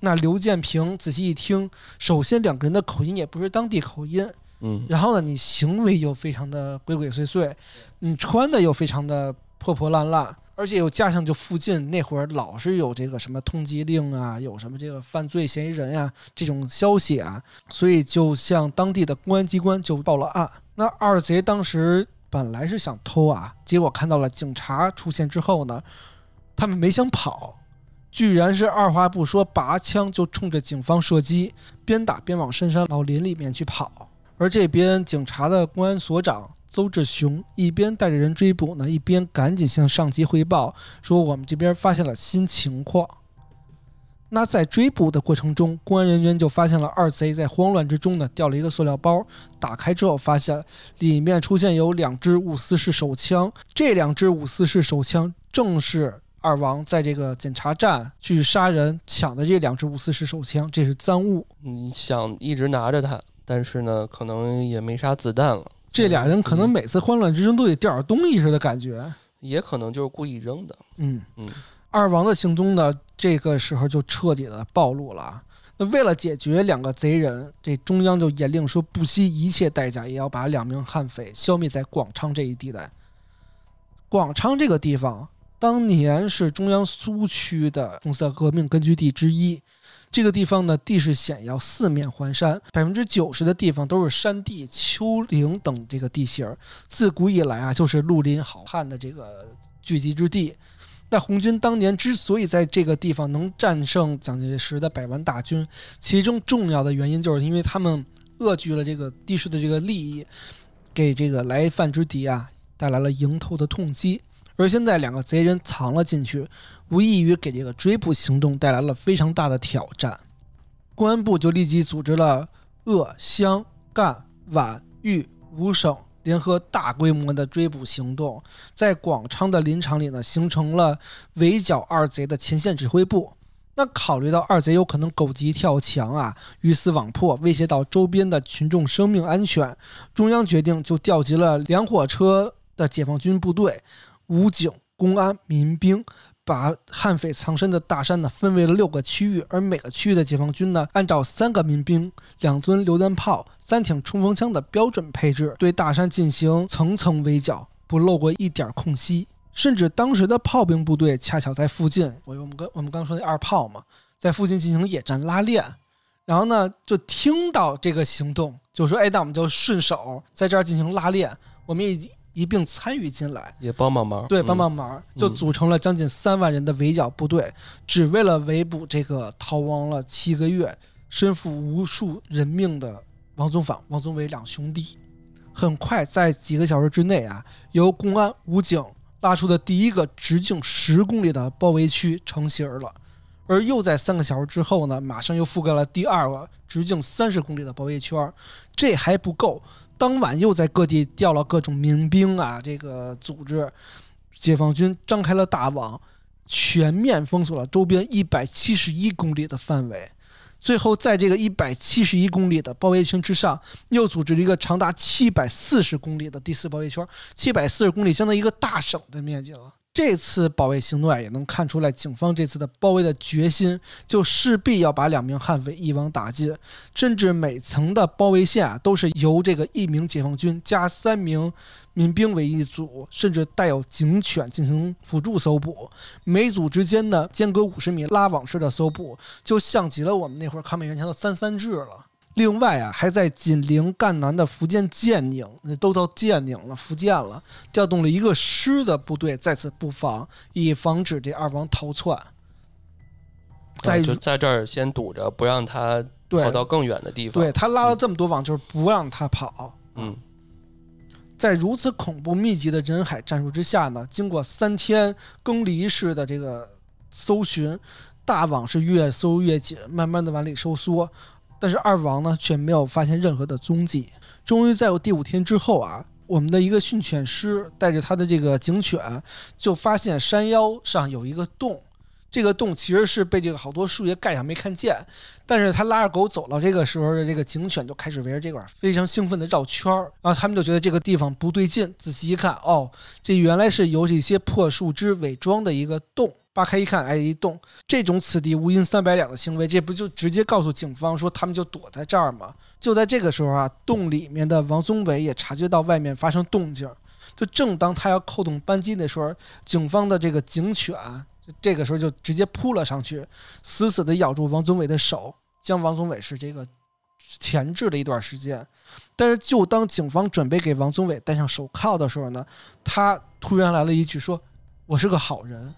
那刘建平仔细一听，首先两个人的口音也不是当地口音，嗯，然后呢，你行为又非常的鬼鬼祟祟，你穿的又非常的破破烂烂，而且又加上就附近那会儿老是有这个什么通缉令啊，有什么这个犯罪嫌疑人呀、这种消息啊，所以就向当地的公安机关就报了案。那二贼当时本来是想偷啊，结果看到了警察出现之后呢，他们没想跑。居然是二话不说，拔枪就冲着警方射击，边打边往深山老林里面去跑。而这边警察的公安所长邹志雄一边带着人追捕呢，一边赶紧向上级汇报说：“我们这边发现了新情况。”那在追捕的过程中，公安人员就发现了二贼在慌乱之中呢掉了一个塑料包，打开之后发现里面出现有两支五四式手枪，这两支五四式手枪正是二王在这个检查站去杀人抢的这两支五四式手枪，这是赃物。你想一直拿着它，但是呢，可能也没啥子弹了，这俩人可能每次慌乱之中都得掉点东西似的感觉。也可能就是故意扔的。嗯嗯，二王的行踪呢，这个时候就彻底的暴露了啊。那为了解决两个贼人，这中央就严令说，不惜一切代价也要把两名悍匪消灭在广昌这一地带。广昌这个地方当年是中央苏区的红色革命根据地之一。这个地方呢，地势险要，四面环山，百分之九十的地方都是山地、丘陵等这个地形。自古以来啊，就是绿林好汉的这个聚集之地。那红军当年之所以在这个地方能战胜蒋介石的百万大军，其中重要的原因就是因为他们扼据了这个地势的这个利益，给这个来犯之敌啊带来了迎头的痛击。而现在两个贼人藏了进去，无异于给这个追捕行动带来了非常大的挑战。公安部就立即组织了鄂、湘、赣、皖、豫五省联合大规模的追捕行动，在广昌的林场里呢，形成了围剿二贼的前线指挥部。那考虑到二贼有可能狗急跳墙啊，鱼死网破，威胁到周边的群众生命安全，中央决定就调集了两火车的解放军部队、武警、公安、民兵，把悍匪藏身的大山呢分为了六个区域，而每个区域的解放军呢，按照三个民兵、两尊榴弹炮、三挺冲锋枪的标准配置，对大山进行层层围剿，不漏过一点空隙。甚至当时的炮兵部队恰巧在附近，我我们刚我们刚说那二炮嘛，在附近进行野战拉练，然后呢就听到这个行动，就说：“哎，那我们就顺手在这儿进行拉练，我们也一并参与进来。”也帮帮忙，对，嗯帮帮忙，就组成了将近三万人的围剿部队，只为了围捕这个逃亡了七个月、身负无数人命的王宗坊、王宗伟两兄弟。很快，在几个小时之内啊，由公安、武警拉出的第一个直径十公里的包围区成型了。而又在三个小时之后呢，马上又覆盖了第二个直径三十公里的包围圈。这还不够，当晚又在各地调了各种民兵啊，这个组织解放军张开了大网，全面封锁了周边一百七十一公里的范围。最后，在这个一百七十一公里的包围圈之上，又组织了一个长达七百四十公里的第四包围圈。七百四十公里相当于一个大省的面积了。这次保卫行动啊，也能看出来警方这次的包围的决心，就势必要把两名悍匪一网打尽，甚至每层的包围线啊，都是由这个一名解放军加三名民兵为一组，甚至带有警犬进行辅助搜捕，每组之间呢间隔五十米拉网式的搜捕，就像极了我们那会儿抗美援朝的三三制了。另外啊，还在紧邻赣南的福建建宁，那都到建宁了，福建了，调动了一个师的部队在此布防，以防止这二王逃窜。在就在这儿先堵着，不让他跑到更远的地方。对他拉了这么多网，就是不让他跑。嗯，在如此恐怖密集的人海战术之下呢，经过三天更离式的这个搜寻，大网是越搜越紧，慢慢的往里收缩。但是二王呢，却没有发现任何的踪迹。终于在第五天之后啊，我们的一个训犬师带着他的这个警犬，就发现山腰上有一个洞。这个洞其实是被这个好多树叶盖上，没看见。但是他拉着狗走到这个时候的这个警犬就开始围着这块非常兴奋的绕圈儿。然后他们就觉得这个地方不对劲，仔细一看，哦，这原来是由这些破树枝伪装的一个洞。扒开一看，哎，一洞，这种此地无银三百两的行为，这不就直接告诉警方说他们就躲在这儿吗？就在这个时候啊，洞里面的王宗伟也察觉到外面发生动静，就正当他要扣动扳机的时候，警方的这个警犬这个时候就直接扑了上去，死死地咬住王宗伟的手，将王宗伟是这个钳制了一段时间。但是就当警方准备给王宗伟戴上手铐的时候呢，他突然来了一句说：“我是个好人。”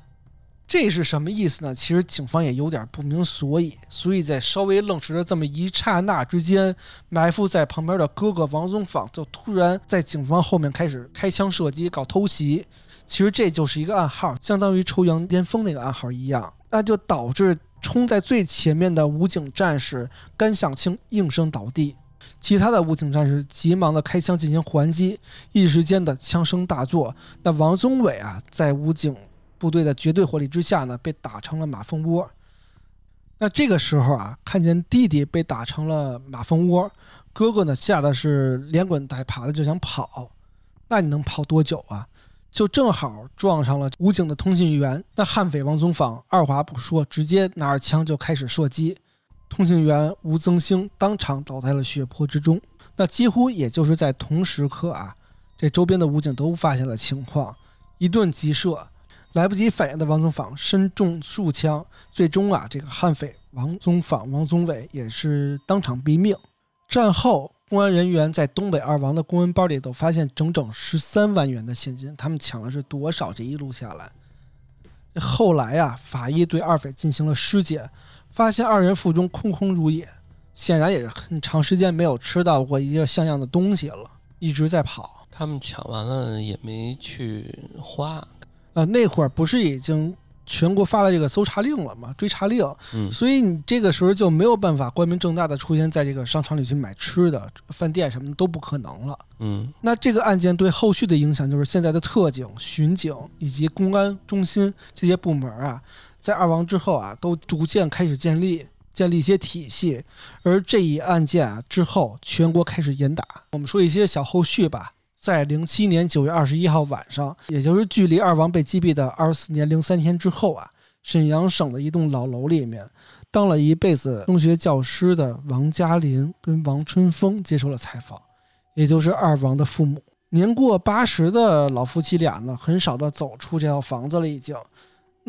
这是什么意思呢？其实警方也有点不明所以，所以在稍微愣神的这么一刹那之间，埋伏在旁边的哥哥王宗访就突然在警方后面开始开枪射击，搞偷袭。其实这就是一个暗号，相当于抽羊癫疯那个暗号一样，那就导致冲在最前面的武警战士甘向清应声倒地，其他的武警战士急忙的开枪进行还击，一时间的枪声大作。那王宗伟啊，在武警。部队的绝对火力之下呢，被打成了马蜂窝。那这个时候啊，看见弟弟被打成了马蜂窝，哥哥呢吓得是连滚带爬的就想跑。那你能跑多久啊？就正好撞上了武警的通信员。那悍匪王宗访二话不说，直接拿着枪就开始射击。通信员吴增兴当场倒在了血泊之中。那几乎也就是在同时刻啊，这周边的武警都发现了情况，一顿急射。来不及反应的王宗访身中数枪，最终啊，这个悍匪王宗访、王宗伟也是当场毙命。战后，公安人员在东北二王的公文包里头发现整整十三万元的现金，他们抢了是多少？这一路下来，后来啊，法医对二匪进行了尸检，发现二人腹中空空如也，显然也是很长时间没有吃到过一个像样的东西了，一直在跑。他们抢完了也没去花。呃，那会儿不是已经全国发了这个搜查令了吗？追查令，嗯，所以你这个时候就没有办法光明正大的出现在这个商场里去买吃的，饭店什么的都不可能了。嗯，那这个案件对后续的影响就是现在的特警、巡警以及公安中心这些部门啊，在二王之后啊，都逐渐开始建立建立一些体系，而这一案件啊之后，全国开始严打。我们说一些小后续吧。在零七年九月二十一号晚上，也就是距离二王被击毙的二十四年零三天之后啊，沈阳省的一栋老楼里面，当了一辈子中学教师的王嘉林跟王春风接受了采访，也就是二王的父母。年过八十的老夫妻俩呢，很少的走出这套房子了，已经。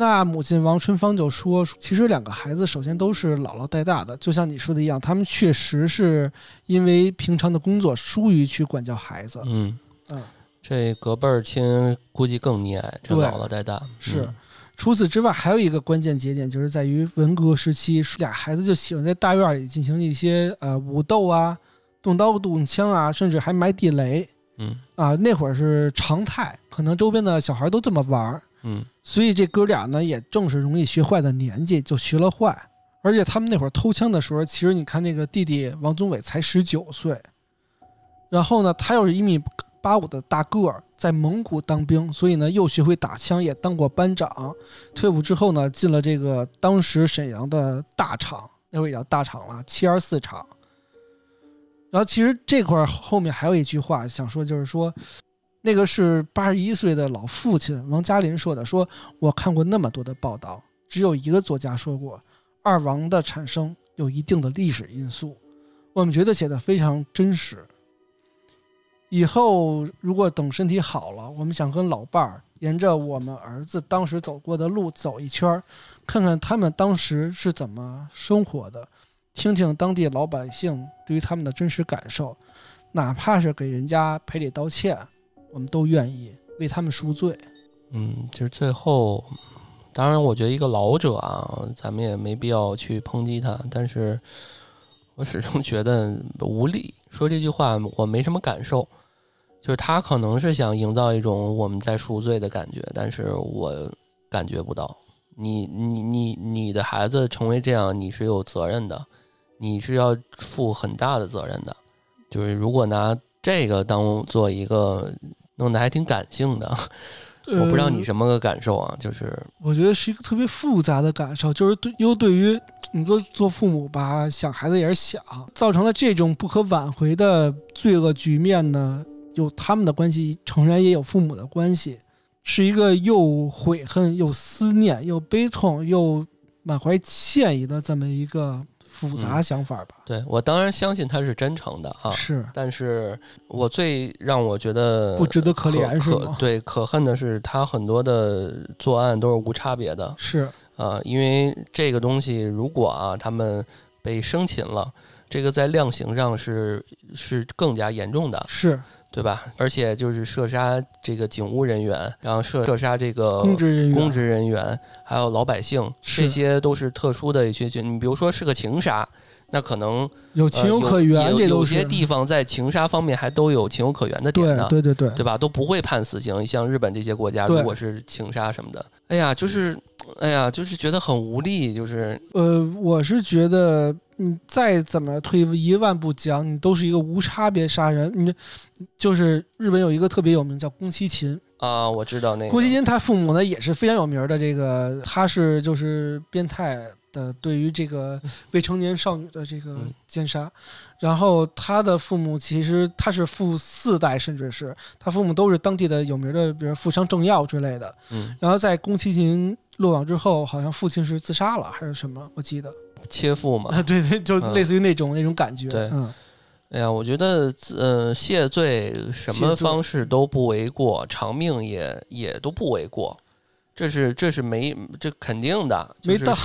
那母亲王春芳就说：“其实两个孩子首先都是姥姥带大的，就像你说的一样，他们确实是因为平常的工作疏于去管教孩子。嗯嗯，这隔辈儿亲估计更溺爱，这姥姥带大是。除此之外，还有一个关键节点，就是在于文革时期，俩孩子就喜欢在大院里进行一些呃武斗啊、动刀动枪啊，甚至还埋地雷。嗯啊，那会儿是常态，可能周边的小孩都这么玩儿，嗯所以这哥俩呢也正是容易学坏的年纪，就学了坏。而且他们那会儿偷枪的时候，其实你看那个弟弟王宗伟才十九岁，然后呢，他又是一米八五的大个儿，在蒙古当兵，所以呢又学会打枪，也当过班长。退伍之后呢，进了这个当时沈阳的大厂，那会儿也叫大厂了，七二四厂。然后其实这块儿后面还有一句话想说，就是说，那个是八十一岁的老父亲王嘉林说的，说我看过那么多的报道，只有一个作家说过，二王的产生有一定的历史因素。我们觉得写的非常真实。以后如果等身体好了，我们想跟老伴儿沿着我们儿子当时走过的路走一圈，看看他们当时是怎么生活的，听听当地老百姓对于他们的真实感受，哪怕是给人家赔礼道歉，我们都愿意为他们赎罪。嗯，其实最后，当然，我觉得一个老者啊，咱们也没必要去抨击他，但是我始终觉得无力。说这句话，我没什么感受，就是他可能是想营造一种我们在赎罪的感觉，但是我感觉不到。你你你你的孩子成为这样，你是有责任的，你是要负很大的责任的。就是如果拿这个当做一个弄得还挺感性的。我不知道你呃什么个感受啊？就是我觉得是一个特别复杂的感受，就是对又对于你做做父母吧，想孩子也是想，造成了这种不可挽回的罪恶局面呢，有他们的关系，诚然也有父母的关系，是一个又悔恨又思念又悲痛又满怀歉意的这么一个复杂想法吧。对我当然相信他是真诚的啊，是但是我最让我觉得不值得可可怜是吗？对，可恨的是他很多的作案都是无差别的是啊，因为这个东西如果啊他们被生擒了，这个在量刑上是是更加严重的，是，对吧？而且就是射杀这个警务人员，然后射射杀这个公职人员，公职人员，还有老百姓，这些都是特殊的一些群。你比如说是个情杀，那可能有情有呃可原，有些地方在情杀方面还都有情有可原的点对呢，对对对对吧？都不会判死刑。像日本这些国家，如果是情杀什么的，哎呀，就是，哎呀，就是觉得很无力，就是呃，我是觉得你再怎么退一万步讲，你都是一个无差别杀人。你就是日本有一个特别有名叫宫崎勤，啊，我知道那个宫崎勤他父母呢也是非常有名的，这个他是就是变态的对于这个未成年少女的这个嗯奸杀，然后他的父母其实他是富四代，甚至是他父母都是当地的有名的，比如富商政要之类的。嗯，然后在宫崎勤落网之后，好像父亲是自杀了还是什么，我记得。切腹嘛。啊，对对，就嗯类似于那种、那种感觉。对嗯，哎呀，我觉得呃，谢罪什么方式都不为过，偿命也也都不为过，这是这是没这肯定的，就是没到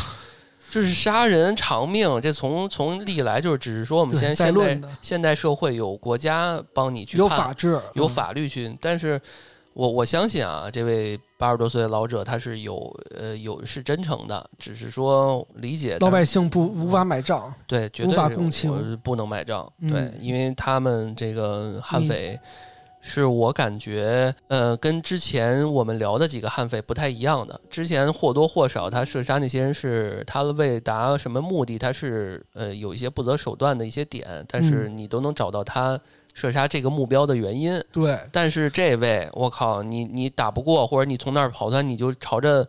就是杀人偿命，这从从历来就是只是说我们对现现代在论的现代社会有国家帮你去有法治，有嗯法律去，但是我我相信啊，这位八十多岁的老者他是有呃有是真诚的，只是说理解老百姓不无法买账。对绝无对是法共情不能买账，对嗯，因为他们这个悍匪。是我感觉，呃，跟之前我们聊的几个悍匪不太一样的。之前或多或少，他射杀那些人是他为达什么目的，他是呃有一些不择手段的一些点，但是嗯你都能找到他射杀这个目标的原因。对，但是这位，我靠，你你打不过，或者你从那儿跑断，你就朝着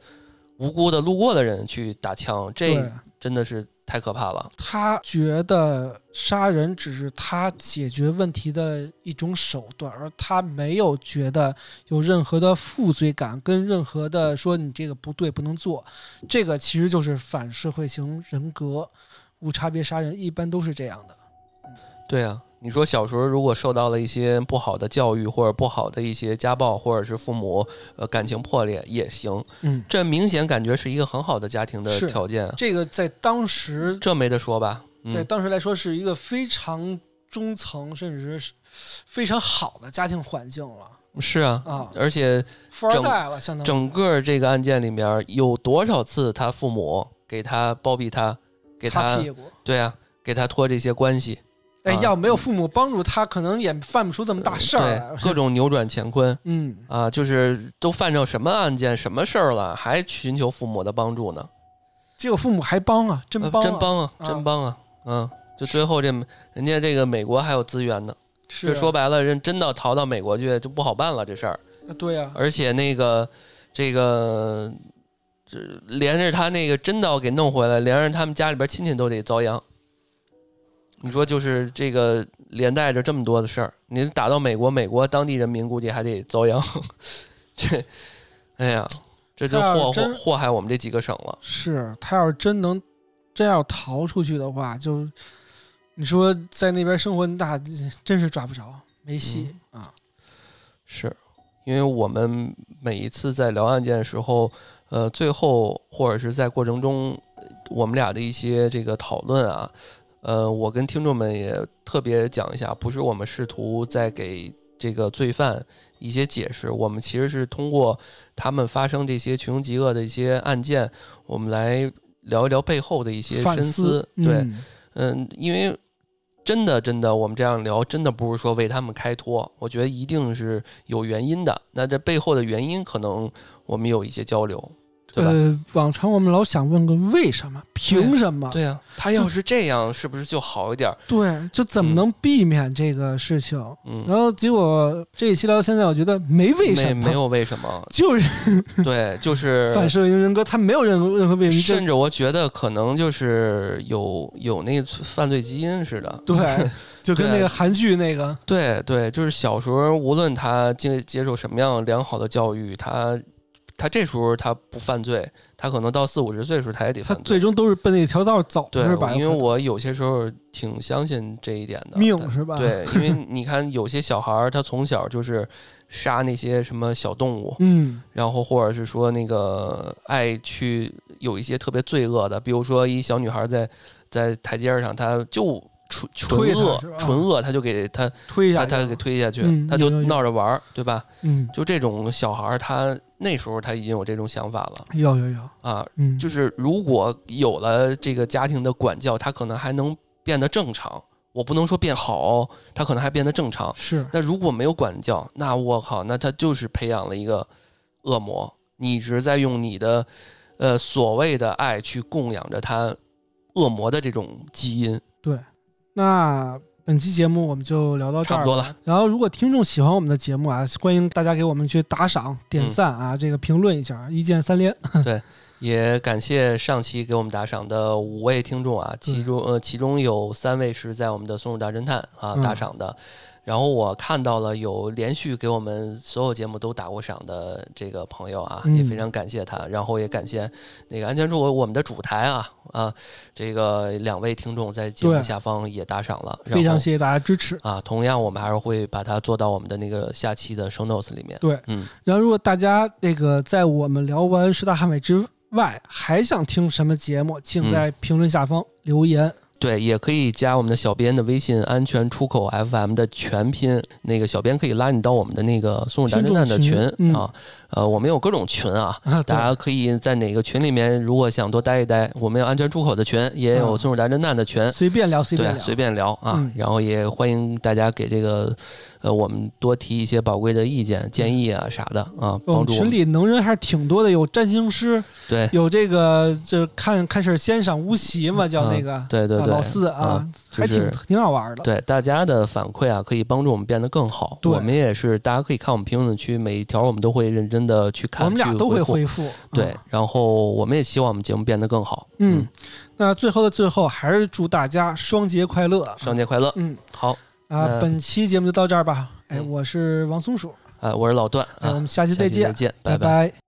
无辜的路过的人去打枪，这，真的是太可怕了。他觉得杀人只是他解决问题的一种手段，而他没有觉得有任何的负罪感，跟任何的说你这个不对不能做，这个其实就是反社会型人格，无差别杀人一般都是这样的。对啊，你说小时候如果受到了一些不好的教育，或者不好的一些家暴，或者是父母呃感情破裂也行，嗯，这明显感觉是一个很好的家庭的条件，这个在当时这没得说吧？在嗯，当时来说是一个非常中层，甚至是非常好的家庭环境了是啊，啊，而且富二代了，相当于整个这个案件里面有多少次他父母给他包庇他，给他。对啊，给他托这些关系，哎，啊。要没有父母帮助，他可能也犯不出这么大事儿。各种扭转乾坤。嗯，啊，就是都犯着什么案件、什么事儿了，还寻求父母的帮助呢？结果父母还帮啊，真呃帮、啊，真帮啊，啊。真帮啊，嗯，就最后这人家这个美国还有资源呢，是这说白了，人真的逃到美国去就不好办了这事儿，啊对呀、而且那个这个这连着他那个真的要给弄回来，连着他们家里边亲戚都得遭殃。你说就是这个连带着这么多的事儿，您打到美国，美国当地人民估计还得遭殃。这，哎呀，这就祸祸祸害我们这几个省了。是他要是真能真要逃出去的话，就你说在那边生活，那真是抓不着，没戏、嗯啊。是因为我们每一次在聊案件的时候，呃，最后或者是在过程中，呃我们俩的一些这个讨论啊，呃，我跟听众们也特别讲一下，不是我们试图在给这个罪犯一些解释，我们其实是通过他们发生这些穷凶极恶的一些案件，我们来聊一聊背后的一些深思思，对，嗯嗯，因为真的真的，我们这样聊，真的不是说为他们开脱，我觉得一定是有原因的。那这背后的原因，可能我们有一些交流，对吧？呃，往常我们老想问个为什么，凭什么？对呀、他要是这样，是不是就好一点儿？对，就怎么嗯能避免这个事情？嗯，然后结果这一期聊到现在，我觉得没为什么，没有为什么？就是 对，就是 反射型人格，他没有任何任何为什么，甚至我觉得可能就是有有那个犯罪基因似的。对，就跟那个韩剧那个，对对，就是小时候无论他接接受什么样良好的教育，他他这时候他不犯罪，他可能到四五十岁的时候他也得他犯罪。最终都是奔那条道走，对是吧？，因为我有些时候挺相信这一点的。命是吧？，对，因为你看有些小孩儿他从小就是杀那些什么小动物，嗯，然后或者是说那个爱去有一些特别罪恶的，比如说一小女孩在在台阶上，她就纯纯恶纯恶，他就给他推下去他他给推下去，嗯他就闹着玩儿，对吧？嗯，就这种小孩儿，他那时候他已经有这种想法了有有有，啊。嗯，就是如果有了这个家庭的管教，他可能还能变得正常。我不能说变好，他可能还变得正常。是那如果没有管教，那我靠，那他就是培养了一个恶魔。你一直在用你的呃所谓的爱去供养着他恶魔的这种基因，那本期节目我们就聊到这儿差不多了。然后，如果听众喜欢我们的节目啊，欢迎大家给我们去打赏、点赞啊，这个评论一下，一键三连。对也感谢上期给我们打赏的五位听众啊，其中呃其中有三位是在我们的松鼠大侦探啊嗯。打赏的，然后我看到了有连续给我们所有节目都打过赏的这个朋友啊，嗯也非常感谢他，然后也感谢那个安全处我们的主台啊啊这个两位听众在节目下方也打赏了，非常谢谢大家支持。啊，同样我们还是会把它做到我们的那个下期的 show notes 里面，对，嗯，然后如果大家那个在我们聊完十大悍匪之外，还想听什么节目，请嗯在评论下方留言。对，也可以加我们的小编的微信“安全出口 FM” 的全拼，那个小编可以拉你到我们的那个松鼠大侦探的群啊。呃，我们有各种群啊，啊，大家可以在哪个群里面，如果想多待一待，我们有安全出口的群，也有啊松鼠大侦探的群，随便聊，随便对，聊，随便聊啊。嗯然后也欢迎大家给这个呃我们多提一些宝贵的意见、建议啊啥的啊，帮助我们。里能人还是挺多的，有占星师，对有这个就看看事儿先赏无锡嘛，叫那个、对对对，啊老四啊，还挺挺好玩的。对大家的反馈啊，可以帮助我们变得更好。对我们也是，大家可以看我们评论区，每一条我们都会认真的去看，我们俩都会回复。对啊，然后我们也希望我们节目变得更好。嗯，那最后的最后，还是祝大家双节快乐。双节快乐。嗯好，啊，本期节目就到这儿吧。哎，嗯我是王松鼠，啊，我是老段哎，啊，我们下期再见，再见，拜拜。拜